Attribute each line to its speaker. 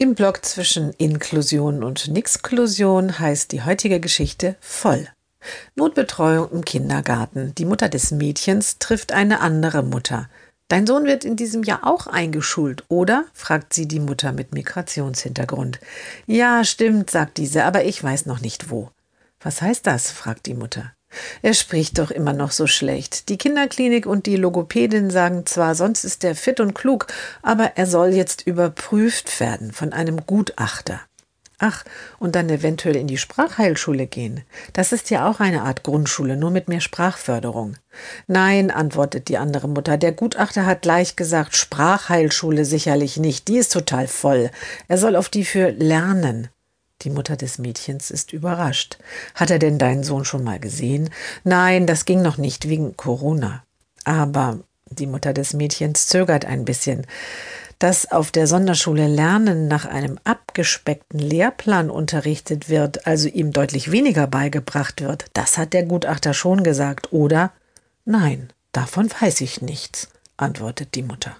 Speaker 1: Im Block zwischen Inklusion und Nixklusion heißt die heutige Geschichte voll. Notbetreuung im Kindergarten. Die Mutter des Mädchens trifft eine andere Mutter. Dein Sohn wird in diesem Jahr auch eingeschult, oder? fragt sie die Mutter mit Migrationshintergrund. Ja, stimmt, sagt diese, aber ich weiß noch nicht wo. Was heißt das? fragt die Mutter. Er spricht doch immer noch so schlecht. Die Kinderklinik und die Logopädin sagen zwar, sonst ist er fit und klug, aber er soll jetzt überprüft werden von einem Gutachter. Ach, und dann eventuell in die Sprachheilschule gehen. Das ist ja auch eine Art Grundschule, nur mit mehr Sprachförderung. Nein, antwortet die andere Mutter, der Gutachter hat gleich gesagt, Sprachheilschule sicherlich nicht, die ist total voll. Er soll auf die für lernen. Die Mutter des Mädchens ist überrascht. Hat er denn deinen Sohn schon mal gesehen? Nein, das ging noch nicht wegen Corona. Aber die Mutter des Mädchens zögert ein bisschen. Dass auf der Sonderschule Lernen nach einem abgespeckten Lehrplan unterrichtet wird, also ihm deutlich weniger beigebracht wird, das hat der Gutachter schon gesagt, oder? Nein, davon weiß ich nichts, antwortet die Mutter.